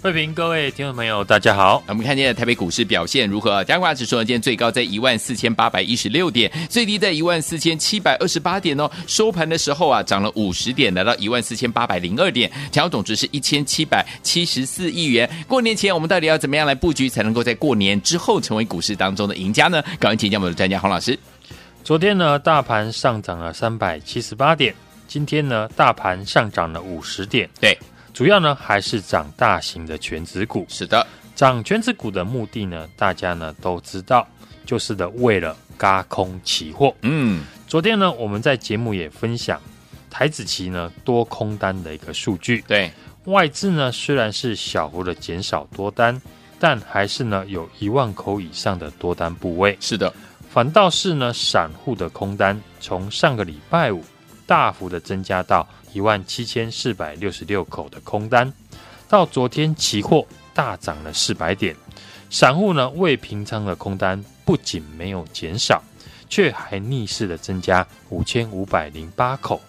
慧平，各位听众朋友，大家好。我们看今天台北股市表现如何？加权指数呢，今天最高在一万四千八百一十六点，最低在一万四千七百二十八点哦。收盘的时候啊，涨了五十点，来到一万四千八百零二点，成交总值是一千七百七十四亿元。过年前我们到底要怎么样来布局，才能够在过年之后成为股市当中的赢家呢？赶快请教我们的专家洪老师。昨天呢，大盘上涨了三百七十八点，今天呢，大盘上涨了五十点。对。主要呢还是涨大型的权值股，是的，涨权值股的目的呢，大家呢都知道，就是的为了轧空期货。嗯，昨天呢我们在节目也分享台子期呢多空单的一个数据。对，外资呢虽然是小幅的减少多单，但还是呢有一万口以上的多单部位。是的，反倒是呢散户的空单从上个礼拜五大幅的增加到。一万七千四百六十六口的空单，到昨天期货大涨了四百点，散户呢未平仓的空单不仅没有减少，却还逆势的增加五千五百零八口，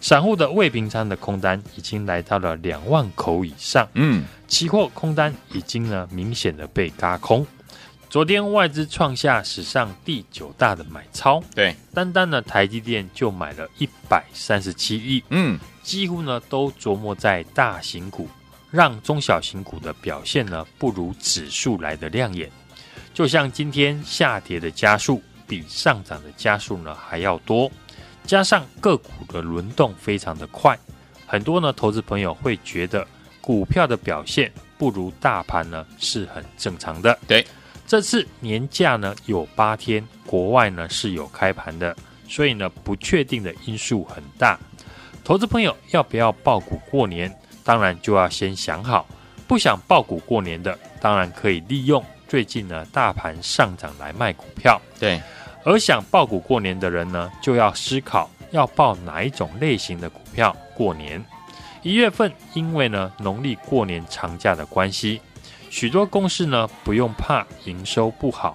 散户的未平仓的空单已经来到了两万口以上，嗯，期货空单已经呢明显的被轧空。昨天外资创下史上第九大的买超，对，单单呢台积电就买了一百三十七亿，嗯，几乎呢都琢磨在大型股，让中小型股的表现呢不如指数来的亮眼。就像今天下跌的加速比上涨的加速呢还要多，加上个股的轮动非常的快，很多呢投资朋友会觉得股票的表现不如大盘呢是很正常的，对。这次年假呢有八天，国外呢是有开盘的，所以呢不确定的因素很大。投资朋友要不要爆股过年？当然就要先想好。不想爆股过年的，当然可以利用最近呢大盘上涨来卖股票。对，而想爆股过年的人呢，就要思考要爆哪一种类型的股票过年。一月份因为呢农历过年长假的关系。许多公司呢不用怕营收不好，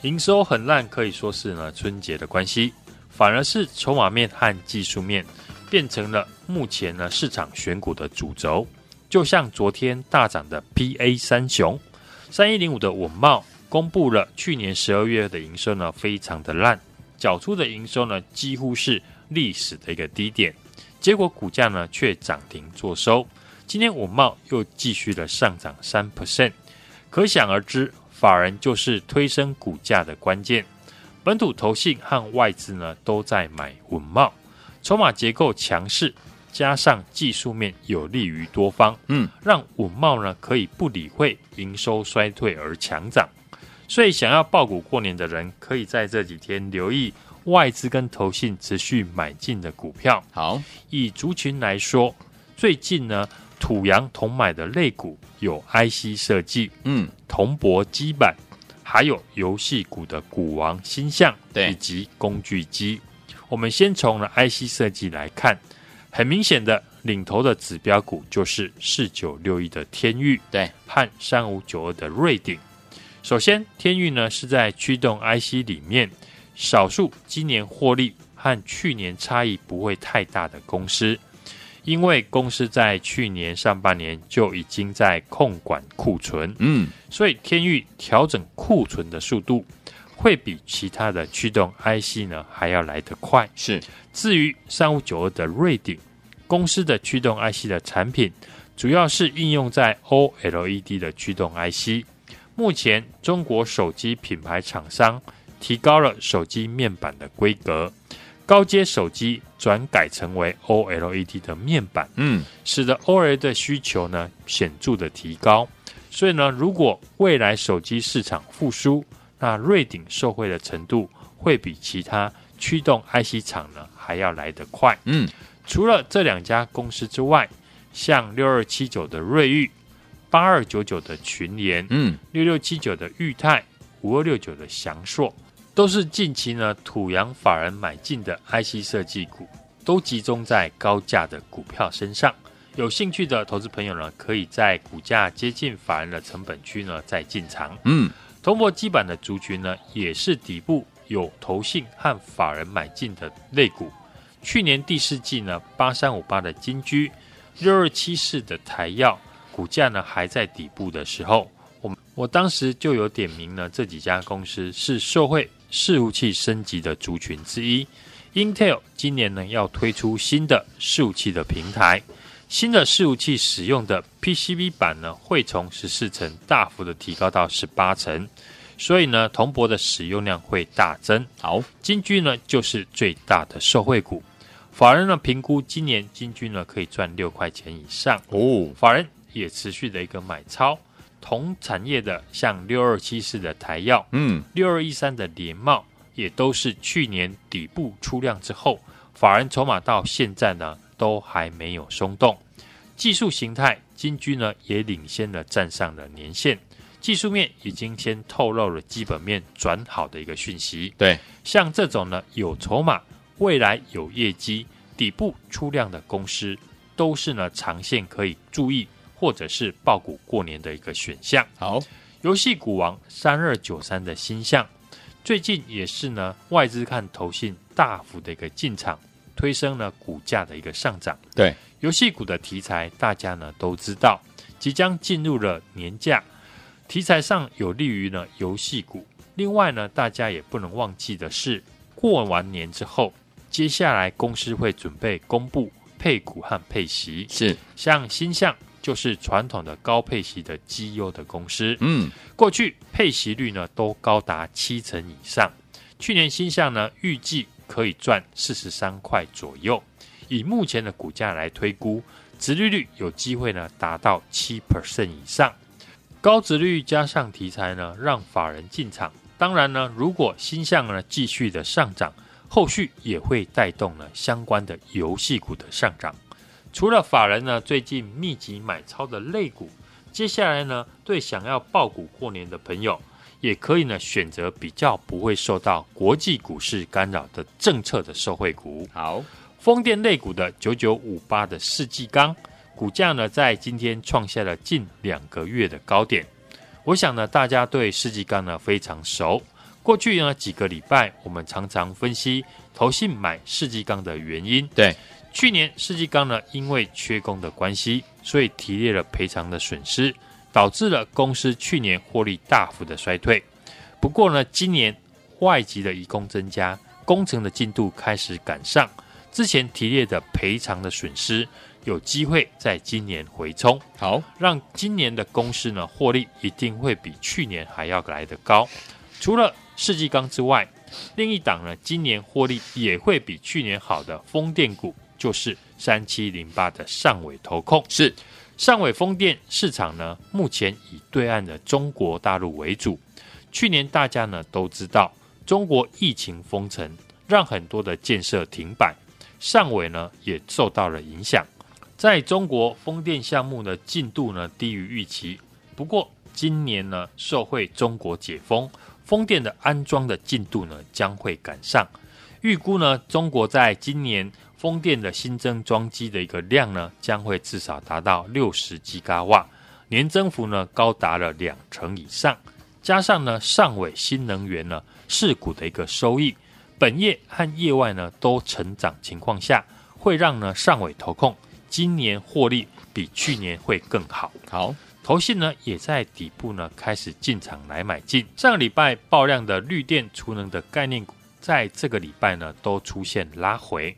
营收很烂可以说是呢春节的关系，反而是筹码面和技术面变成了目前呢市场选股的主轴。就像昨天大涨的 PA 三雄三一零五的稳懋公布了去年十二月的营收呢非常的烂，缴出的营收呢几乎是历史的一个低点，结果股价呢却涨停作收。今天稳懋又继续的上涨三 percent，可想而知，法人就是推升股价的关键。本土投信和外资呢都在买稳懋，筹码结构强势，加上技术面有利于多方，嗯，让稳懋呢可以不理会营收衰退而强涨。所以想要爆股过年的人，可以在这几天留意外资跟投信持续买进的股票。好，以族群来说，最近呢。土洋同买的类股有 IC 设计，嗯，铜箔基板，还有游戏股的股王星象，对，以及工具机。我们先从呢 IC 设计来看，很明显的领头的指标股就是四九六一的天域，对，和三五九二的瑞鼎。首先，天域呢是在驱动 IC 里面少数今年获利和去年差异不会太大的公司。因为公司在去年上半年就已经在控管库存，嗯，所以天域调整库存的速度会比其他的驱动 IC 呢还要来得快。是，至于三五九二的瑞鼎公司的驱动 IC 的产品，主要是应用在 OLED 的驱动 IC。目前中国手机品牌厂商提高了手机面板的规格。高阶手机转改成为 OLED 的面板，嗯，使得 OLED 的需求呢显著的提高。所以呢，如果未来手机市场复苏，那瑞鼎受惠的程度会比其他驱动 IC 厂呢还要来得快。嗯，除了这两家公司之外，像六二七九的瑞昱、八二九九的群联、嗯，六六七九的裕泰、五二六九的翔硕，都是近期呢土洋法人买进的 IC 设计股，都集中在高价的股票身上。有兴趣的投资朋友呢，可以在股价接近法人的成本区呢再进场。嗯，铜箔基板的族群呢，也是底部有投信和法人买进的类股。去年第四季呢，八三五八的金居。六二七四的台药股价呢还在底部的时候，我我当时就有点名了，这几家公司是受惠伺服器升级的族群之一。Intel 今年呢要推出新的伺服器的平台，新的伺服器使用的 PCB 板呢会从十四层大幅的提高到十八层，所以呢铜箔的使用量会大增。好，金居呢就是最大的受惠股。法人呢评估今年金居呢可以赚六块钱以上哦。法人也持续的一个买超同产业的，像六二七四的台药，嗯，六二一三的联茂，也都是去年底部出量之后，法人筹码到现在呢都还没有松动。技术形态，金居呢也领先了站上了年线，技术面已经先透露了基本面转好的一个讯息。对，像这种呢有筹码。未来有业绩、底部出量的公司，都是呢长线可以注意，或者是爆股过年的一个选项。好，游戏股王三二九三的鈊象，最近也是呢外资看投信大幅的一个进场，推升了股价的一个上涨。对，游戏股的题材大家呢都知道，即将进入了年假，题材上有利于呢游戏股。另外呢，大家也不能忘记的是，过完年之后。接下来公司会准备公布配股和配息，是像鈊象就是传统的高配息的绩优的公司，嗯，过去配息率呢都高达七成以上，去年新项呢预计可以赚四十三块左右，以目前的股价来推估，殖利率有机会呢达到七 percent 以上，高殖利率加上题材呢让法人进场，当然呢如果新项呢继续的上涨。后续也会带动呢相关的游戏股的上涨。除了法人呢最近密集买超的类股，接下来呢对想要爆股过年的朋友，也可以呢选择比较不会受到国际股市干扰的政策的受惠股。好，风电类股的九九五八的世纪钢股价呢在今天创下了近两个月的高点。我想呢大家对世纪钢呢非常熟。过去呢几个礼拜，我们常常分析投信买世纪钢的原因。对，去年世纪钢呢因为缺工的关系，所以提列了赔偿的损失，导致了公司去年获利大幅的衰退。不过呢，今年外籍的移工增加，工程的进度开始赶上，之前提列的赔偿的损失有机会在今年回冲。好，让今年的公司呢获利一定会比去年还要来得高。除了世纪钢之外，另一档呢，今年获利也会比去年好的风电股，就是三七零八的上尾投控。是上尾风电市场呢，目前以对岸的中国大陆为主。去年大家呢都知道，中国疫情封城，让很多的建设停摆，上尾呢也受到了影响。在中国风电项目的进度呢低于预期，不过今年呢受惠中国解封。风电的安装的进度呢将会赶上，预估呢中国在今年风电的新增装机的一个量呢将会至少达到六十吉瓦，年增幅呢高达了两成以上，加上呢上尾新能源呢世股的一个收益，本业和业外呢都成长情况下，会让呢上尾投控今年获利比去年会更好。好。投信呢也在底部呢开始进场来买进。上礼拜爆量的绿电储能的概念股，在这个礼拜呢都出现拉回。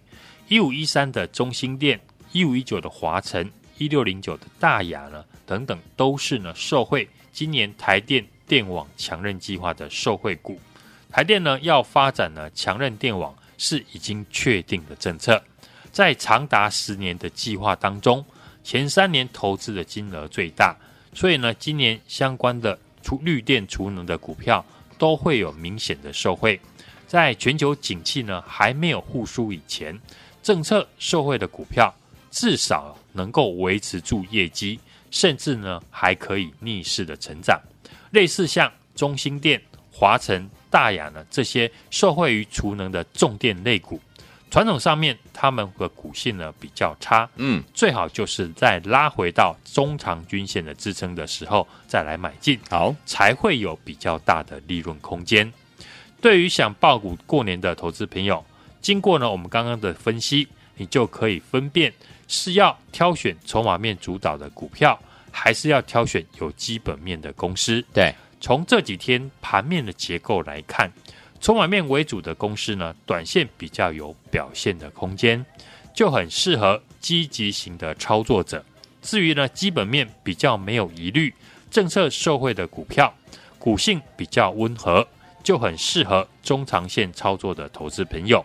一五一三的中兴电、一五一九的华晨、一六零九的大亚呢等等，都是呢受惠今年台电电网强韧计划的受惠股。台电呢要发展呢强韧电网是已经确定的政策，在长达十年的计划当中，前三年投资的金额最大。所以呢，今年相关的储绿电储能的股票都会有明显的受惠。在全球景气呢还没有复苏以前，政策受惠的股票至少能够维持住业绩，甚至呢还可以逆势的成长。类似像中兴电、华晨、大雅呢这些受惠于储能的重电类股。传统上面，他们的股性呢比较差，嗯，最好就是在拉回到中长均线的支撑的时候再来买进，好，才会有比较大的利润空间。对于想爆股过年的投资朋友，经过呢我们刚刚的分析，你就可以分辨是要挑选筹码面主导的股票，还是要挑选有基本面的公司。对，从这几天盘面的结构来看。筹码面为主的公司呢，短线比较有表现的空间，就很适合积极型的操作者。至于呢，基本面比较没有疑虑、政策受惠的股票，股性比较温和，就很适合中长线操作的投资朋友。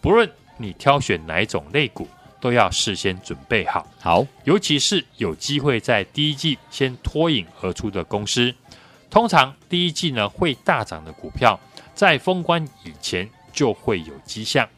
不论你挑选哪一种类股，都要事先准备好。好，尤其是有机会在第一季先脱颖而出的公司，通常第一季呢会大涨的股票。在封关以前就会有迹象，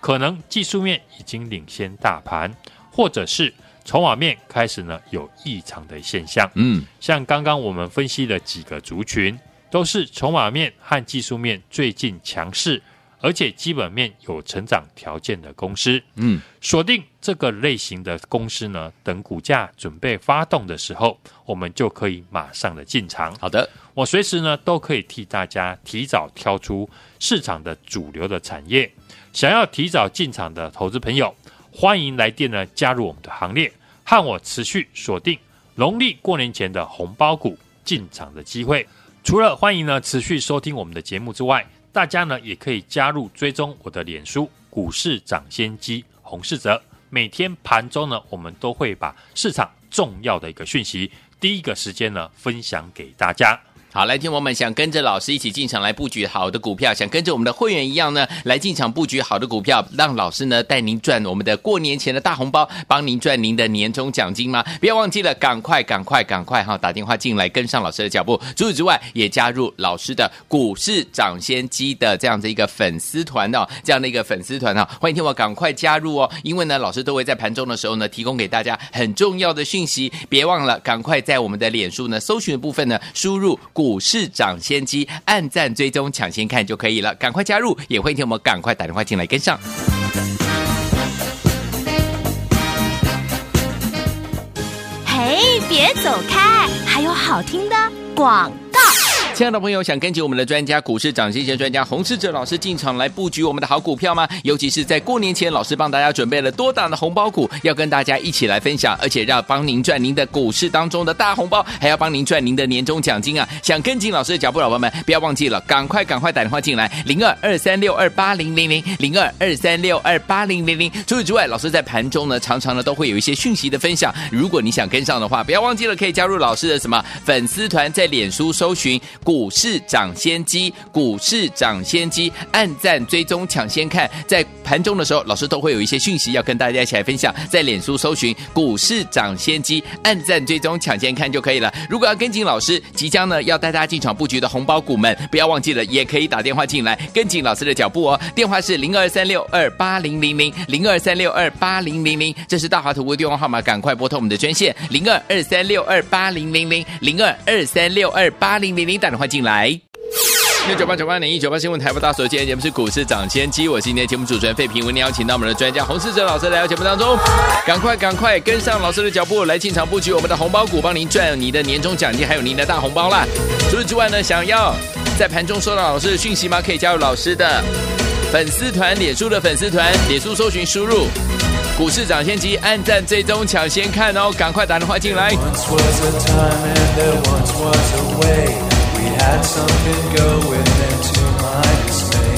可能技术面已经领先大盘，或者是筹码面开始呢有异常的现象。嗯，像刚刚我们分析的几个族群，都是筹码面和技术面最近强势。而且基本面有成长条件的公司，嗯，锁定这个类型的公司呢，等股价准备发动的时候，我们就可以马上的进场。好的，我随时呢都可以替大家提早挑出市场的主流的产业。想要提早进场的投资朋友，欢迎来电呢加入我们的行列，和我持续锁定农历过年前的红包股进场的机会。除了欢迎呢持续收听我们的节目之外，大家呢也可以加入追踪我的脸书股市掌先机洪世哲，每天盘中呢，我们都会把市场重要的一个讯息，第一个时间呢分享给大家。好，来听我们想跟着老师一起进场来布局好的股票，想跟着我们的会员一样呢，来进场布局好的股票，让老师呢带您赚我们的过年前的大红包，帮您赚您的年终奖金吗？不要忘记了，赶快赶快赶快哈，打电话进来跟上老师的脚步。除此之外，也加入老师的股市涨先机的这样的一个粉丝团哦，这样的一个粉丝团哦，欢迎听我赶快加入哦，因为呢，老师都会在盘中的时候呢，提供给大家很重要的讯息，别忘了赶快在我们的脸书呢搜寻的部分呢，输入股。股市涨先机，按赞追踪抢先看就可以了。赶快加入，也欢迎听我们赶快打电话进来跟上。嘿，别走开，还有好听的广告。亲爱的朋友，想跟紧我们的专家股市涨先机专家洪世哲老师进场来布局我们的好股票吗？尤其是在过年前，老师帮大家准备了多档的红包股，要跟大家一起来分享，而且要帮您赚您的股市当中的大红包，还要帮您赚您的年终奖金啊！想跟紧老师的脚步，老朋友们不要忘记了，赶快赶快打电话进来，零二二三六二八零零零零二二三六二八零零零。除此之外，老师在盘中呢，常常呢都会有一些讯息的分享，如果你想跟上的话，不要忘记了可以加入老师的什么粉丝团，在脸书搜寻。股市涨先机，股市涨先机，按赞追踪抢先看，在盘中的时候，老师都会有一些讯息要跟大家一起来分享，在脸书搜寻股市涨先机，按赞追踪抢先看就可以了。如果要跟紧老师，即将呢要带大家进场布局的红包股们，不要忘记了，也可以打电话进来跟紧老师的脚步哦。电话是零二三六二八零零零零二三六二八零零零，这是大华图的电话号码，赶快拨通我们的专线零二二三六二八零零零零二二三六二八零零零打电话进来。六九八九八零一九八新闻台播大所，今天节目是股市涨先机，我是今天节目主持人费平，为您邀请到我们的专家洪世哲老师来到节目当中，赶快赶快跟上老师的脚步来进场布局我们的红包股，帮您赚你的年终奖金，还有您的大红包啦！除此之外呢，想要在盘中收到老师的讯息吗？可以加入老师的粉丝团，脸书的粉丝团，脸书搜寻输入股市涨先机，按赞追踪抢先看哦，赶快打电话进来。had something going, into my dismay,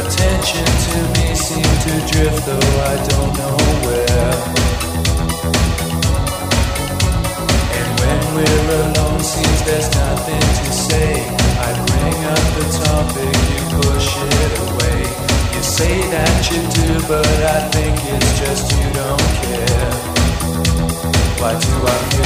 attention to me seemed to drift, though I don't know where. And when we're alone, seems there's nothing to say. I bring up the topic, you push it away. You say that you do, but I think it's just you don't care. Why do I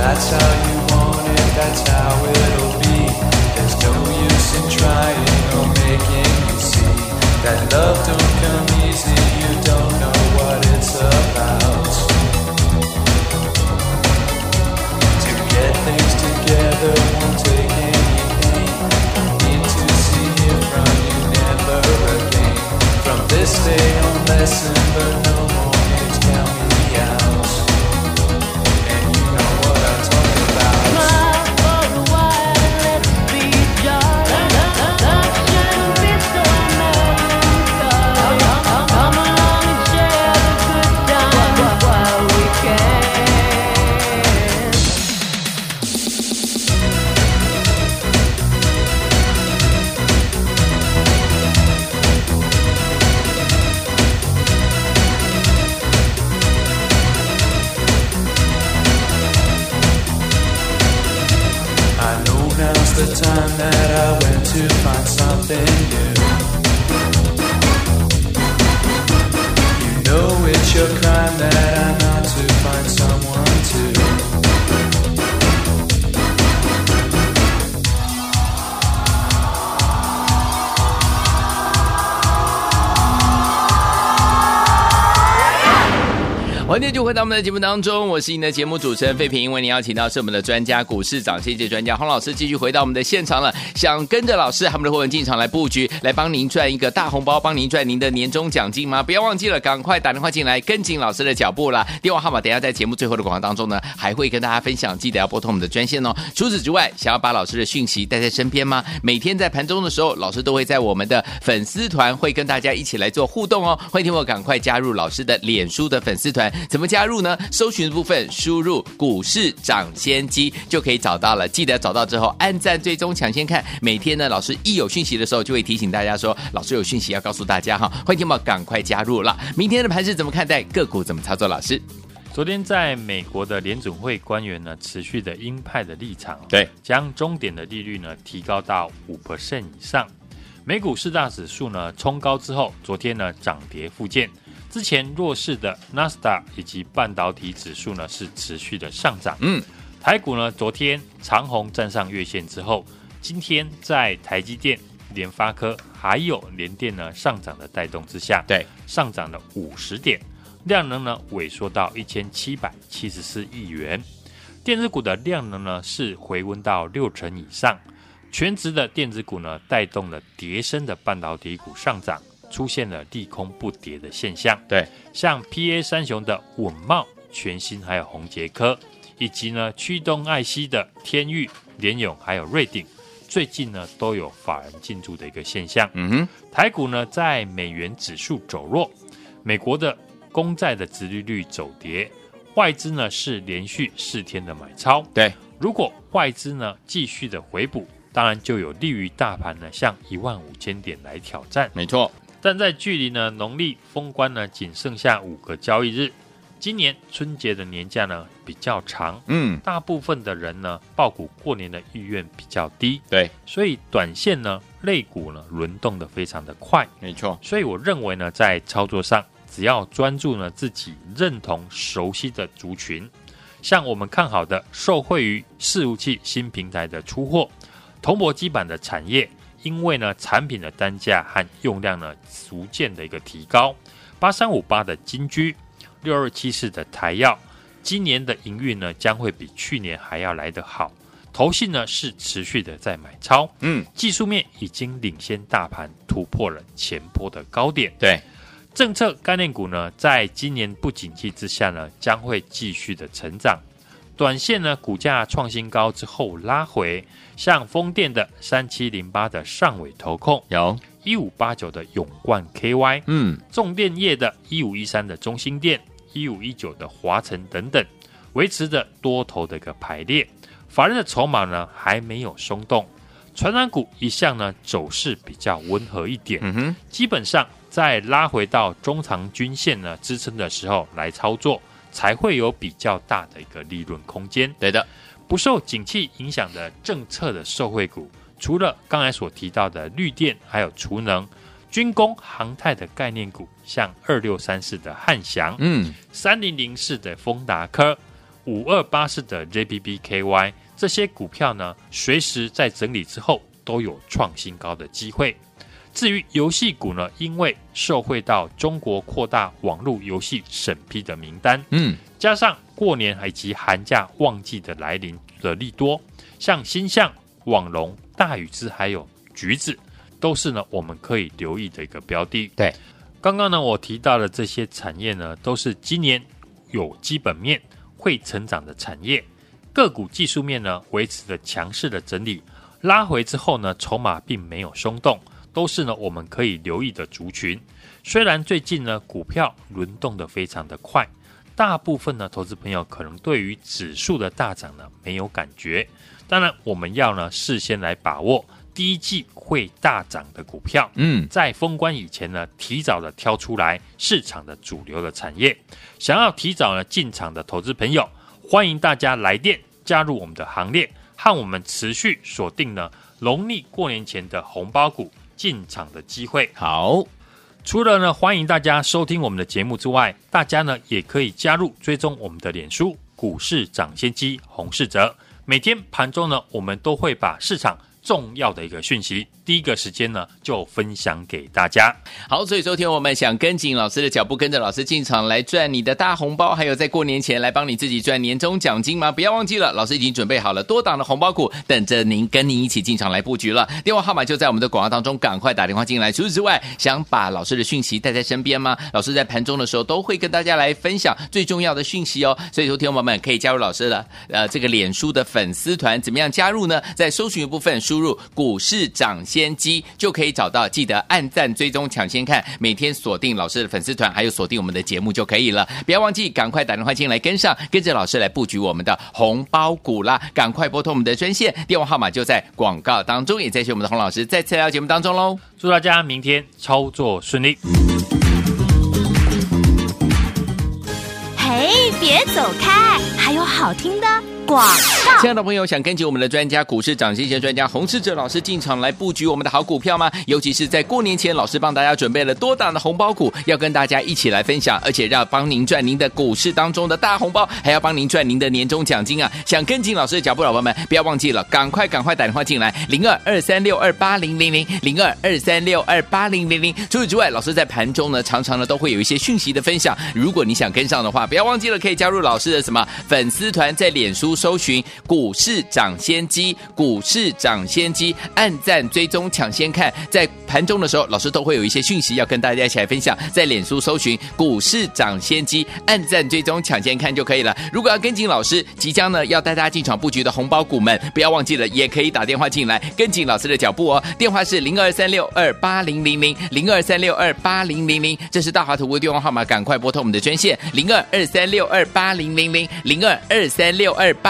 that's how you want it, that's how it'll be. There's no use in trying or making you see that love don't come easy. You don't know what it's about. To get things together won't take anything. Need to see it from you never again. From this day on, lesson, but 欢迎继续回到我们的节目当中，我是您的节目主持人费平。因为您邀请到是我们的专家股市涨先机专家洪老师，继续回到我们的现场了。想跟着老师他们的会员进场来布局，来帮您赚一个大红包，帮您赚您的年终奖金吗？不要忘记了，赶快打电话进来，跟紧老师的脚步啦。电话号码等下在节目最后的广告当中呢，还会跟大家分享，记得要拨通我们的专线哦。除此之外，想要把老师的讯息带在身边吗？每天在盘中的时候，老师都会在我们的粉丝团会跟大家一起来做互动哦。欢迎听我赶快加入老师的脸书的粉丝团，加入呢？搜寻的部分输入“股市涨先机”就可以找到了。记得找到之后按赞、追踪、抢先看。每天呢，老师一有讯息的时候，就会提醒大家说，老师有讯息要告诉大家哈。欢迎听我赶快加入了。明天的盘势怎么看待？个股怎么操作？老师，昨天在美国的联准会官员呢，持续的鹰派的立场，对，将终点的利率呢提高到五 percent 以上。美股四大指数呢冲高之后，昨天呢涨跌互见。之前弱势的纳斯达以及半导体指数呢是持续的上涨。嗯，台股呢昨天长虹站上月线之后，今天在台积电、联发科还有联电呢上涨的带动之下，对，上涨了五十点，量能呢萎缩到一千七百七十四亿元。电子股的量能呢是回温到六成以上，全职的电子股呢带动了叠升的半导体股上涨。出现了利空不跌的现象，对，像 PA 三雄的稳懋、全新还有宏杰科，以及呢驱动 IC 的天域、联勇还有瑞鼎，最近呢都有法人进驻的一个现象。嗯哼，台股呢在美元指数走弱，美国的公债的殖利率走跌，外资呢是连续四天的买超。对，如果外资呢继续的回补，当然就有利于大盘呢向一万五千点来挑战。没错。但在距离呢农历封关呢仅剩下五个交易日，今年春节的年假呢比较长，嗯，大部分的人呢报股过年的意愿比较低，对，所以短线呢类股呢轮动的非常的快，没错，所以我认为呢在操作上只要专注呢自己认同熟悉的族群，像我们看好的受惠于伺服器新平台的出货，铜箔基板的产业。因为呢产品的单价和用量呢逐渐的一个提高，八三五八的金居，六二七四的台药，今年的营运呢将会比去年还要来得好。投信呢是持续的在买超，嗯，技术面已经领先大盘突破了前波的高点。对，政策概念股呢，在今年不景气之下呢，将会继续的成长。短线呢，股价创新高之后拉回，像风电的三七零八的上尾投控，有。一五八九的永冠 KY，嗯，重电业的一五一三的中兴电，一五一九的华晨等等，维持着多头的一个排列。法人的筹码呢还没有松动，传染股一向呢走势比较温和一点，嗯哼，基本上在拉回到中长均线呢支撑的时候来操作，才会有比较大的一个利润空间。对的，不受景气影响的政策的受惠股，除了刚才所提到的绿电，还有储能、军工、航太的概念股，像二六三四的汉翔，嗯，三零零四的丰达科。五二八四的 JBBKY 这些股票呢，随时在整理之后都有创新高的机会。至于游戏股呢，因为受惠到中国扩大网络游戏审批的名单，嗯，加上过年以及寒假旺季的来临的利多，像星象、网龙、大宇之还有橘子，都是呢我们可以留意的一个标的。对，刚刚呢我提到的这些产业呢，都是今年有基本面。会成长的产业，个股技术面呢维持着强势的整理，拉回之后呢，筹码并没有松动，都是呢我们可以留意的族群。虽然最近呢股票轮动的非常的快，大部分呢投资朋友可能对于指数的大涨呢没有感觉，当然我们要呢事先来把握。第一季会大涨的股票，嗯，在封关以前呢，提早的挑出来市场的主流的产业，想要提早呢进场的投资朋友，欢迎大家来电加入我们的行列，和我们持续锁定呢农历过年前的红包股进场的机会。好，除了呢欢迎大家收听我们的节目之外，大家呢也可以加入追踪我们的脸书股市涨先机洪世哲，每天盘中呢我们都会把市场。重要的一个讯息，第一个时间呢就分享给大家。好，所以昨天我们想跟紧老师的脚步，跟着老师进场来赚你的大红包，还有在过年前来帮你自己赚年终奖金吗？不要忘记了，老师已经准备好了多档的红包股，等着您跟您一起进场来布局了。电话号码就在我们的广告当中，赶快打电话进来。除此之外，想把老师的讯息带在身边吗？老师在盘中的时候都会跟大家来分享最重要的讯息哦。所以，昨天我们可以加入老师的呃这个脸书的粉丝团，怎么样加入呢？在搜寻的部分。输入股市涨先机就可以找到，记得按赞追踪抢先看，每天锁定老师的粉丝团，还有锁定我们的节目就可以了。不要忘记，赶快打电话进来跟上，跟着老师来布局我们的红包股啦！赶快拨通我们的专线，电话号码就在广告当中，也在谢我们的洪老师再次来到节目当中喽。祝大家明天操作顺利。嘿，别走开，还有好听的。广，亲爱的朋友，想跟紧我们的专家股市涨先机专家洪世哲老师进场来布局我们的好股票吗？尤其是在过年前，老师帮大家准备了多档的红包股，要跟大家一起来分享，而且要帮您赚您的股市当中的大红包，还要帮您赚您的年终奖金啊！想跟紧老师的脚步，老朋友们不要忘记了，赶快赶快打电话进来，零二二三六二八零零零零二二三六二八零零零。除此之外，老师在盘中呢，常常呢都会有一些讯息的分享，如果你想跟上的话，不要忘记了可以加入老师的什么粉丝团，在脸书。搜寻股市涨先机，股市涨先机，按赞追踪抢先看，在盘中的时候，老师都会有一些讯息要跟大家一起来分享。在脸书搜寻股市涨先机，按赞追踪抢先看就可以了。如果要跟紧老师，即将呢要带大家进场布局的红包股们，不要忘记了，也可以打电话进来跟紧老师的脚步哦。电话是零二三六二八零零零零二三六二八零零零，这是大华图的电话号码，赶快拨通我们的专线零二二三六二八零零零零二二三六二八。